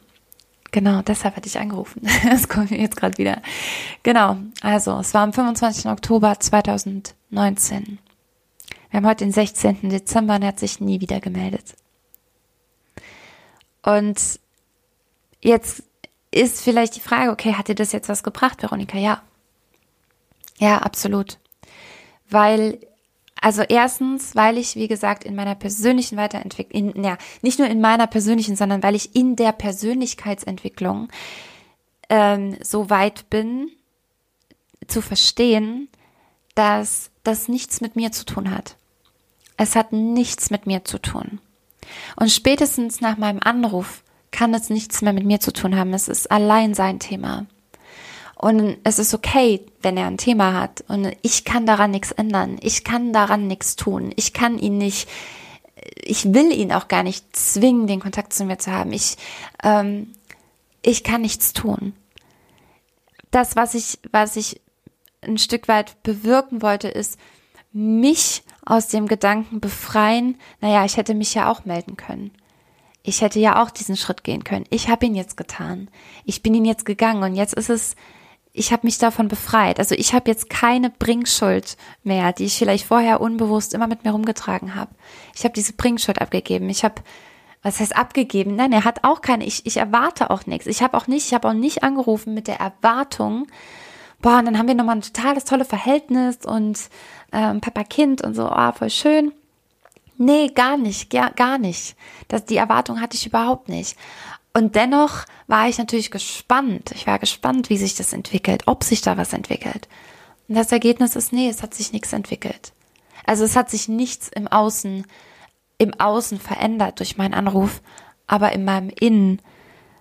Genau, deshalb hatte ich angerufen. <laughs> Das kommt mir jetzt gerade wieder. Genau, also es war am 25. Oktober 2019. Wir haben heute den 16. Dezember und er hat sich nie wieder gemeldet. Und jetzt ist vielleicht die Frage, okay, hat dir das jetzt was gebracht, Veronika? Ja. Ja, absolut. Weil also erstens, weil ich, wie gesagt, in meiner persönlichen Weiterentwicklung, ja, nicht nur in meiner persönlichen, sondern weil ich in der Persönlichkeitsentwicklung ähm, so weit bin, zu verstehen, dass das nichts mit mir zu tun hat. Es hat nichts mit mir zu tun. Und spätestens nach meinem Anruf kann es nichts mehr mit mir zu tun haben. Es ist allein sein Thema. Und es ist okay, wenn er ein Thema hat. Und ich kann daran nichts ändern. Ich kann daran nichts tun. Ich kann ihn nicht, ich will ihn auch gar nicht zwingen, den Kontakt zu mir zu haben. Ich, ähm, ich kann nichts tun. Das, was ich, was ich ein Stück weit bewirken wollte, ist, mich aus dem Gedanken befreien, naja, ich hätte mich ja auch melden können. Ich hätte ja auch diesen Schritt gehen können. Ich habe ihn jetzt getan. Ich bin ihn jetzt gegangen und jetzt ist es ich habe mich davon befreit. Also ich habe jetzt keine Bringschuld mehr, die ich vielleicht vorher unbewusst immer mit mir rumgetragen habe. Ich habe diese Bringschuld abgegeben. Ich habe, was heißt abgegeben? Nein, er hat auch keine. Ich, ich erwarte auch nichts. Ich habe auch nicht, ich habe auch nicht angerufen mit der Erwartung. Boah, und dann haben wir nochmal ein totales tolle Verhältnis und ähm, Papa Kind und so, oh, voll schön. Nee, gar nicht, gar, nicht. Das, die Erwartung hatte ich überhaupt nicht. Und dennoch war ich natürlich gespannt. Ich war gespannt, wie sich das entwickelt, ob sich da was entwickelt. Und das Ergebnis ist, nee, es hat sich nichts entwickelt. Also es hat sich nichts im Außen, im Außen verändert durch meinen Anruf, aber in meinem Innen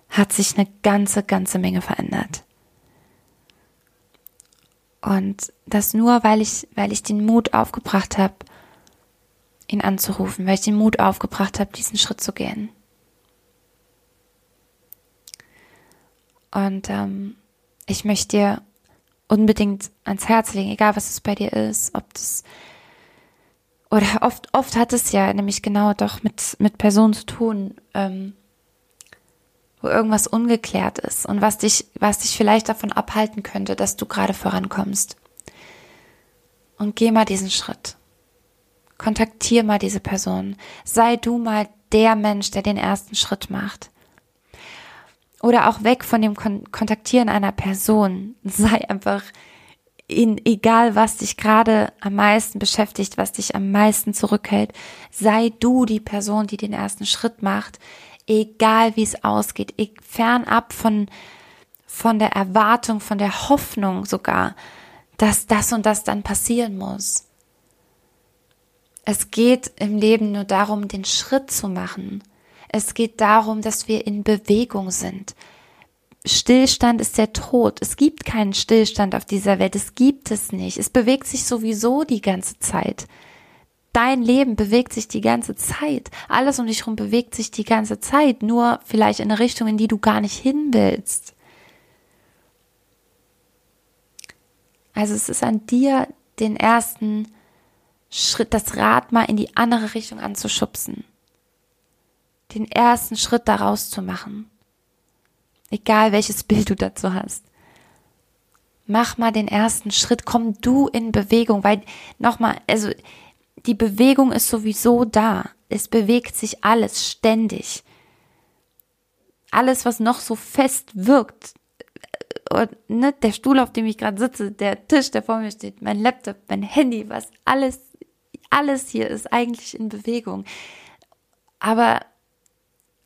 hat sich eine ganze, ganze Menge verändert. Und das nur, weil ich, weil ich den Mut aufgebracht habe, ihn anzurufen, weil ich den Mut aufgebracht habe, diesen Schritt zu gehen. Und ähm, ich möchte dir unbedingt ans Herz legen, egal was es bei dir ist, ob das oder oft, oft hat es ja nämlich genau doch mit, mit Personen zu tun, ähm, wo irgendwas ungeklärt ist und was dich, was dich vielleicht davon abhalten könnte, dass du gerade vorankommst. Und geh mal diesen Schritt. Kontaktier mal diese Person. Sei du mal der Mensch, der den ersten Schritt macht oder auch weg von dem Kon Kontaktieren einer Person. Sei einfach in, egal was dich gerade am meisten beschäftigt, was dich am meisten zurückhält, sei du die Person, die den ersten Schritt macht, egal wie es ausgeht, e, fernab von, von der Erwartung, von der Hoffnung sogar, dass das und das dann passieren muss. Es geht im Leben nur darum, den Schritt zu machen. Es geht darum, dass wir in Bewegung sind. Stillstand ist der Tod. Es gibt keinen Stillstand auf dieser Welt. Es gibt es nicht. Es bewegt sich sowieso die ganze Zeit. Dein Leben bewegt sich die ganze Zeit. Alles um dich herum bewegt sich die ganze Zeit. Nur vielleicht in eine Richtung, in die du gar nicht hin willst. Also es ist an dir, den ersten Schritt, das Rad mal in die andere Richtung anzuschubsen. Den ersten Schritt daraus zu machen. Egal welches <laughs> Bild du dazu hast. Mach mal den ersten Schritt, komm du in Bewegung, weil nochmal, also die Bewegung ist sowieso da. Es bewegt sich alles ständig. Alles, was noch so fest wirkt, und, äh, ne, der Stuhl, auf dem ich gerade sitze, der Tisch, der vor mir steht, mein Laptop, mein Handy, was alles alles hier ist eigentlich in Bewegung. Aber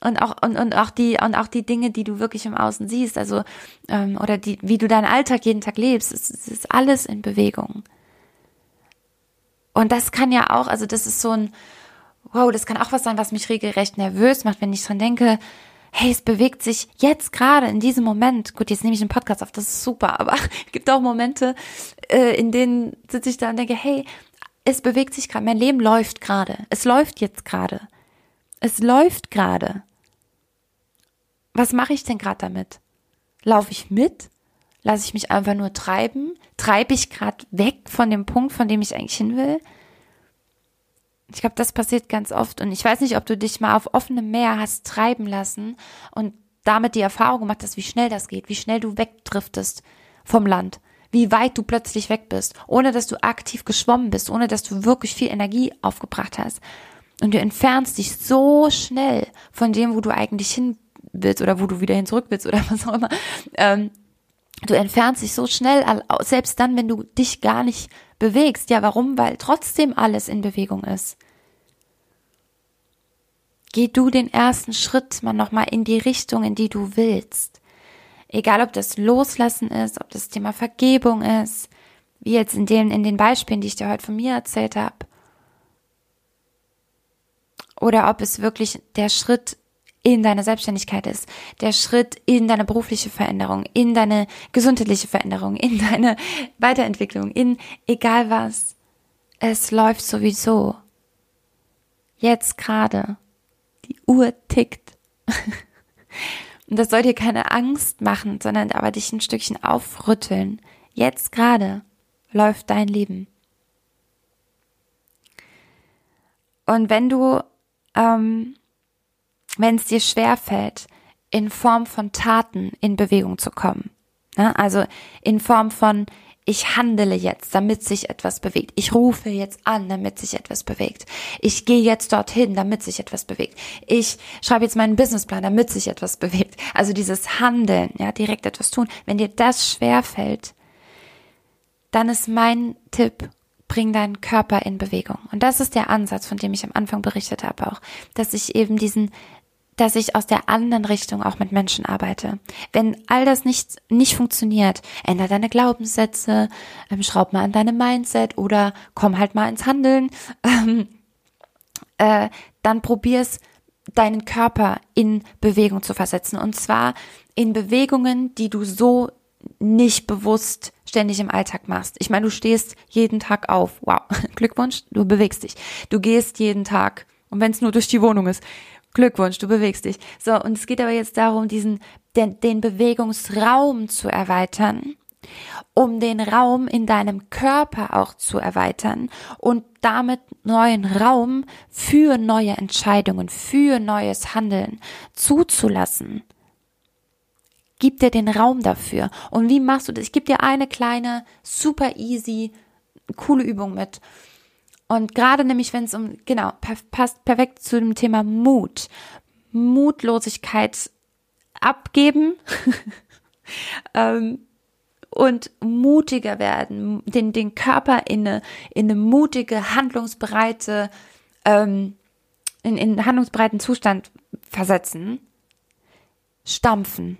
und auch und, und auch die und auch die Dinge, die du wirklich im Außen siehst, also ähm, oder die, wie du deinen Alltag jeden Tag lebst, es, es ist alles in Bewegung. Und das kann ja auch, also das ist so ein, wow, das kann auch was sein, was mich regelrecht nervös macht, wenn ich dran denke, hey, es bewegt sich jetzt gerade in diesem Moment. Gut, jetzt nehme ich einen Podcast auf, das ist super, <laughs> aber es gibt auch Momente, äh, in denen sitze ich da und denke, hey, es bewegt sich gerade, mein Leben läuft gerade. Es läuft jetzt gerade. Es läuft gerade. Was mache ich denn gerade damit? Laufe ich mit? Lasse ich mich einfach nur treiben? Treibe ich gerade weg von dem Punkt, von dem ich eigentlich hin will? Ich glaube, das passiert ganz oft. Und ich weiß nicht, ob du dich mal auf offenem Meer hast treiben lassen und damit die Erfahrung gemacht hast, wie schnell das geht, wie schnell du wegdriftest vom Land wie weit du plötzlich weg bist, ohne dass du aktiv geschwommen bist, ohne dass du wirklich viel Energie aufgebracht hast. Und du entfernst dich so schnell von dem, wo du eigentlich hin willst oder wo du wieder hin zurück willst oder <laughs> was auch immer. Ähm, du entfernst dich so schnell, selbst dann, wenn du dich gar nicht bewegst. Ja, warum? Weil trotzdem alles in Bewegung ist. Geh du den ersten Schritt mal nochmal in die Richtung, in die du willst. Egal, ob das Loslassen ist, ob das Thema Vergebung ist, wie jetzt in den, in den Beispielen, die ich dir heute von mir erzählt habe. Oder ob es wirklich der Schritt in deine Selbstständigkeit ist, der Schritt in deine berufliche Veränderung, in deine gesundheitliche Veränderung, in deine Weiterentwicklung, in egal was. Es läuft sowieso. Jetzt gerade. Die Uhr tickt. <laughs> Und das soll dir keine Angst machen, sondern aber dich ein Stückchen aufrütteln. Jetzt gerade läuft dein Leben. Und wenn du, ähm, wenn es dir schwerfällt, in Form von Taten in Bewegung zu kommen, ne? also in Form von ich handele jetzt, damit sich etwas bewegt. Ich rufe jetzt an, damit sich etwas bewegt. Ich gehe jetzt dorthin, damit sich etwas bewegt. Ich schreibe jetzt meinen Businessplan, damit sich etwas bewegt. Also dieses Handeln, ja, direkt etwas tun. Wenn dir das schwer fällt, dann ist mein Tipp, bring deinen Körper in Bewegung. Und das ist der Ansatz, von dem ich am Anfang berichtet habe auch, dass ich eben diesen dass ich aus der anderen Richtung auch mit Menschen arbeite. Wenn all das nicht, nicht funktioniert, ändere deine Glaubenssätze, ähm, schraub mal an deinem Mindset oder komm halt mal ins Handeln, <laughs> ähm, äh, dann probier's deinen Körper in Bewegung zu versetzen. Und zwar in Bewegungen, die du so nicht bewusst ständig im Alltag machst. Ich meine, du stehst jeden Tag auf. Wow, <laughs> Glückwunsch, du bewegst dich. Du gehst jeden Tag. Und wenn es nur durch die Wohnung ist. Glückwunsch, du bewegst dich. So, und es geht aber jetzt darum, diesen, den, den Bewegungsraum zu erweitern, um den Raum in deinem Körper auch zu erweitern und damit neuen Raum für neue Entscheidungen, für neues Handeln zuzulassen. Gib dir den Raum dafür. Und wie machst du das? Ich gebe dir eine kleine, super easy, coole Übung mit. Und gerade nämlich, wenn es um, genau, passt perfekt zu dem Thema Mut. Mutlosigkeit abgeben <laughs> ähm, und mutiger werden, den, den Körper in eine, in eine mutige, handlungsbereite, ähm, in, in handlungsbereiten Zustand versetzen, stampfen.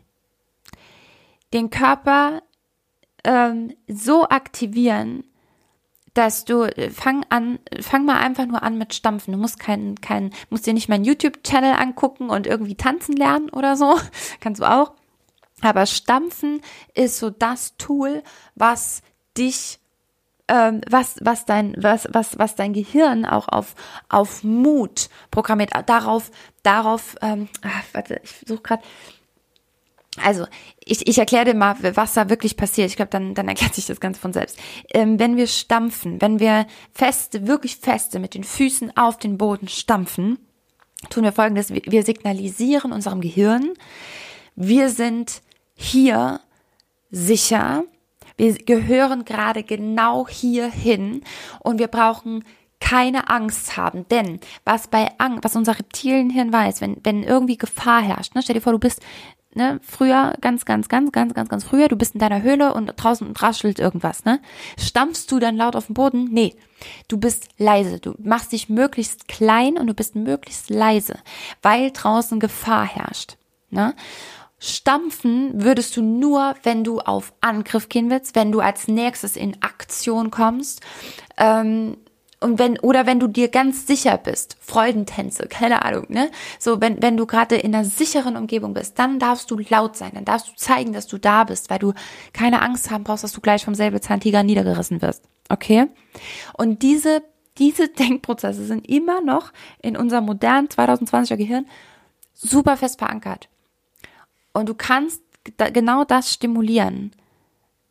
Den Körper ähm, so aktivieren, dass du äh, fang an, fang mal einfach nur an mit Stampfen. Du musst keinen, keinen, musst dir nicht meinen YouTube-Channel angucken und irgendwie tanzen lernen oder so. <laughs> Kannst du auch. Aber Stampfen ist so das Tool, was dich ähm, was, was dein, was, was, was dein Gehirn auch auf, auf Mut programmiert, darauf, darauf, ähm, ach, warte, ich suche gerade, also, ich, ich erkläre dir mal, was da wirklich passiert. Ich glaube, dann, dann erklärt sich das Ganze von selbst. Ähm, wenn wir stampfen, wenn wir feste, wirklich feste mit den Füßen auf den Boden stampfen, tun wir folgendes. Wir signalisieren unserem Gehirn, wir sind hier sicher, wir gehören gerade genau hierhin und wir brauchen keine Angst haben, denn was bei Angst, was unser Reptilienhirn weiß, wenn, wenn irgendwie Gefahr herrscht, ne, stell dir vor, du bist ne, früher, ganz, ganz, ganz, ganz, ganz, ganz früher, du bist in deiner Höhle und draußen raschelt irgendwas, ne? Stampfst du dann laut auf den Boden? Nee. Du bist leise. Du machst dich möglichst klein und du bist möglichst leise, weil draußen Gefahr herrscht, ne? Stampfen würdest du nur, wenn du auf Angriff gehen willst, wenn du als nächstes in Aktion kommst. Ähm, und wenn, oder wenn du dir ganz sicher bist, Freudentänze, keine Ahnung, ne? So, wenn, wenn du gerade in einer sicheren Umgebung bist, dann darfst du laut sein, dann darfst du zeigen, dass du da bist, weil du keine Angst haben brauchst, dass du gleich vom Säbelzahntiger niedergerissen wirst. Okay? Und diese, diese <laughs> Denkprozesse sind immer noch in unserem modernen 2020er Gehirn super fest verankert. Und du kannst genau das stimulieren,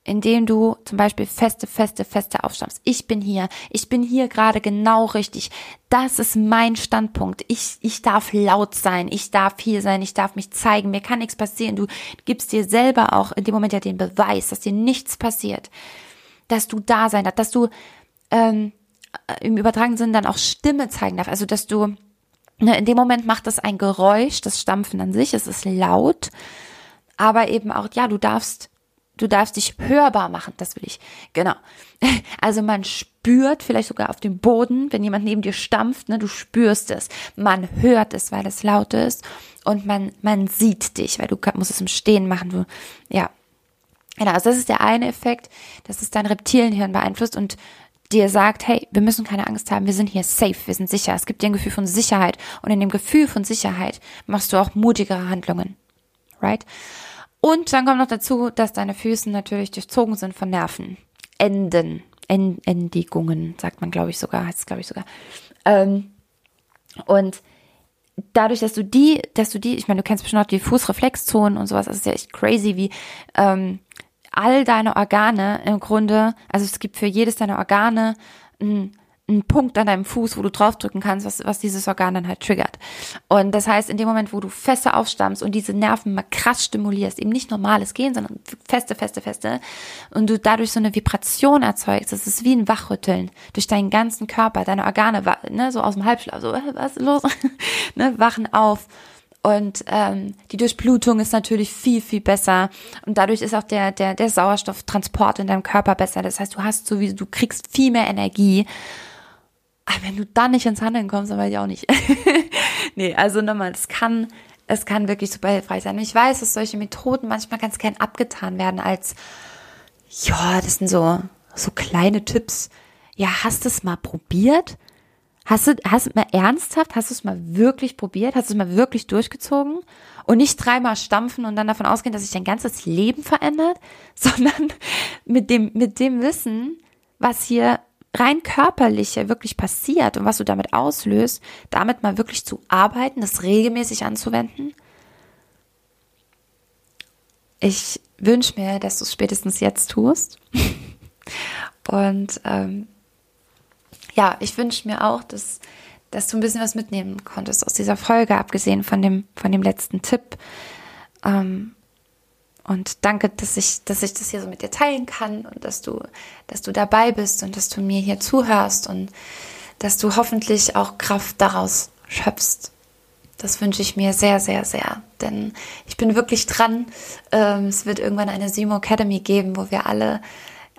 indem du zum Beispiel feste, feste, feste aufstammst. Ich bin hier. Ich bin hier gerade genau richtig. Das ist mein Standpunkt. Ich, ich darf laut sein. Ich darf hier sein. Ich darf mich zeigen. Mir kann nichts passieren. Du gibst dir selber auch in dem Moment ja den Beweis, dass dir nichts passiert. Dass du da sein darfst, dass du ähm, im übertragenen Sinn dann auch Stimme zeigen darfst. Also, dass du Ne, in dem Moment macht es ein Geräusch, das Stampfen an sich, es ist laut, aber eben auch, ja, du darfst, du darfst dich hörbar machen, das will ich, genau. <laughs> Also man spürt vielleicht sogar auf dem Boden, wenn jemand neben dir stampft, ne, du spürst es, man hört es, weil es laut ist und man, man sieht dich, weil du musst es im Stehen machen, du, ja. Genau, also das ist der eine Effekt, dass es dein Reptilienhirn beeinflusst und dir sagt, hey, wir müssen keine Angst haben, wir sind hier safe, wir sind sicher. Es gibt dir ein Gefühl von Sicherheit und in dem Gefühl von Sicherheit machst du auch mutigere Handlungen. Right? Und dann kommt noch dazu, dass deine Füße natürlich durchzogen sind von Nerven. Enden, End, Endigungen, sagt man, glaube ich sogar, heißt es, glaube ich sogar. Ähm, und dadurch, dass du die, dass du die, ich meine, du kennst bestimmt auch die Fußreflexzonen und sowas, das ist ja echt crazy, wie ähm, all deine Organe im Grunde, also es gibt für jedes deiner Organe ein einen Punkt an deinem Fuß, wo du draufdrücken kannst, was, was dieses Organ dann halt triggert. Und das heißt, in dem Moment, wo du feste aufstammst und diese Nerven mal krass stimulierst, eben nicht normales Gehen, sondern feste, feste, feste, und du dadurch so eine Vibration erzeugst, das ist wie ein Wachrütteln durch deinen ganzen Körper, deine Organe, ne, so aus dem Halbschlaf, so, äh, was ist los, <laughs> ne, wachen auf und ähm, die Durchblutung ist natürlich viel, viel besser. Und dadurch ist auch der, der, der Sauerstofftransport in deinem Körper besser. Das heißt, du hast sowieso, du kriegst viel mehr Energie. Aber wenn du dann nicht ins Handeln kommst, dann weiß ich auch nicht. <laughs> nee, also nochmal, es kann, es kann wirklich super hilfreich sein. Und ich weiß, dass solche Methoden manchmal ganz gern abgetan werden als, ja, das sind so, so kleine Tipps. Ja, hast du es mal probiert? Hast du, hast du mal ernsthaft, hast du es mal wirklich probiert? Hast du es mal wirklich durchgezogen? Und nicht dreimal stampfen und dann davon ausgehen, dass sich dein ganzes Leben verändert, <laughs> sondern mit dem, mit dem Wissen, was hier rein körperlich ja wirklich passiert und was du damit auslöst, damit mal wirklich zu arbeiten, das regelmäßig anzuwenden. Ich wünsche mir, dass du es spätestens jetzt tust. <laughs> Und ähm, ja, ich wünsche mir auch, dass, dass du ein bisschen was mitnehmen konntest aus dieser Folge, abgesehen von dem, von dem letzten Tipp. Ähm, und danke, dass ich, dass ich das hier so mit dir teilen kann und dass du, dass du dabei bist und dass du mir hier zuhörst und dass du hoffentlich auch Kraft daraus schöpfst. Das wünsche ich mir sehr, sehr, sehr. Denn ich bin wirklich dran. Ähm, es wird irgendwann eine Simo Academy geben, wo wir alle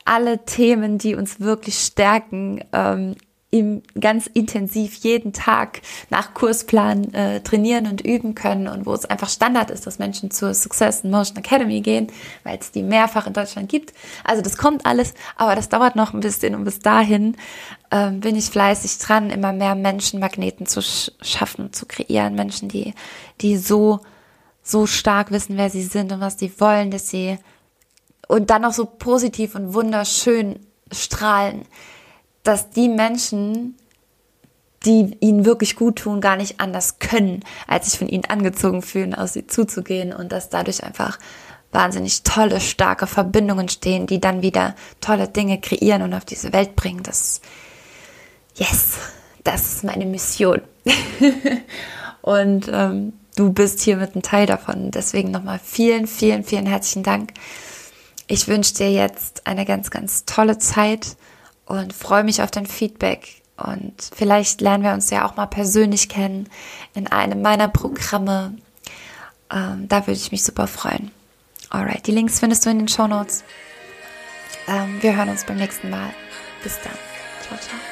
alle Themen, die uns wirklich stärken, ähm, im, ganz intensiv jeden Tag nach Kursplan äh, trainieren und üben können und wo es einfach Standard ist, dass Menschen zur Success in Motion Academy gehen, weil es die mehrfach in Deutschland gibt. Also das kommt alles, aber das dauert noch ein bisschen und bis dahin ähm, bin ich fleißig dran, immer mehr Menschenmagneten zu sch schaffen, zu kreieren, Menschen, die, die so, so stark wissen, wer sie sind und was sie wollen, dass sie und dann auch so positiv und wunderschön strahlen dass die Menschen, die ihnen wirklich gut tun, gar nicht anders können, als sich von ihnen angezogen fühlen, aus sie zuzugehen und dass dadurch einfach wahnsinnig tolle, starke Verbindungen stehen, die dann wieder tolle Dinge kreieren und auf diese Welt bringen. Das, yes, das ist meine Mission. <laughs> und ähm, du bist hier mit ein Teil davon. Deswegen nochmal vielen, vielen, vielen herzlichen Dank. Ich wünsche dir jetzt eine ganz, ganz tolle Zeit und freue mich auf dein Feedback. Und vielleicht lernen wir uns ja auch mal persönlich kennen in einem meiner Programme. Ähm, da würde ich mich super freuen. Alright, die Links findest du in den Show Notes. Ähm, wir hören uns beim nächsten Mal. Bis dann. Ciao, ciao.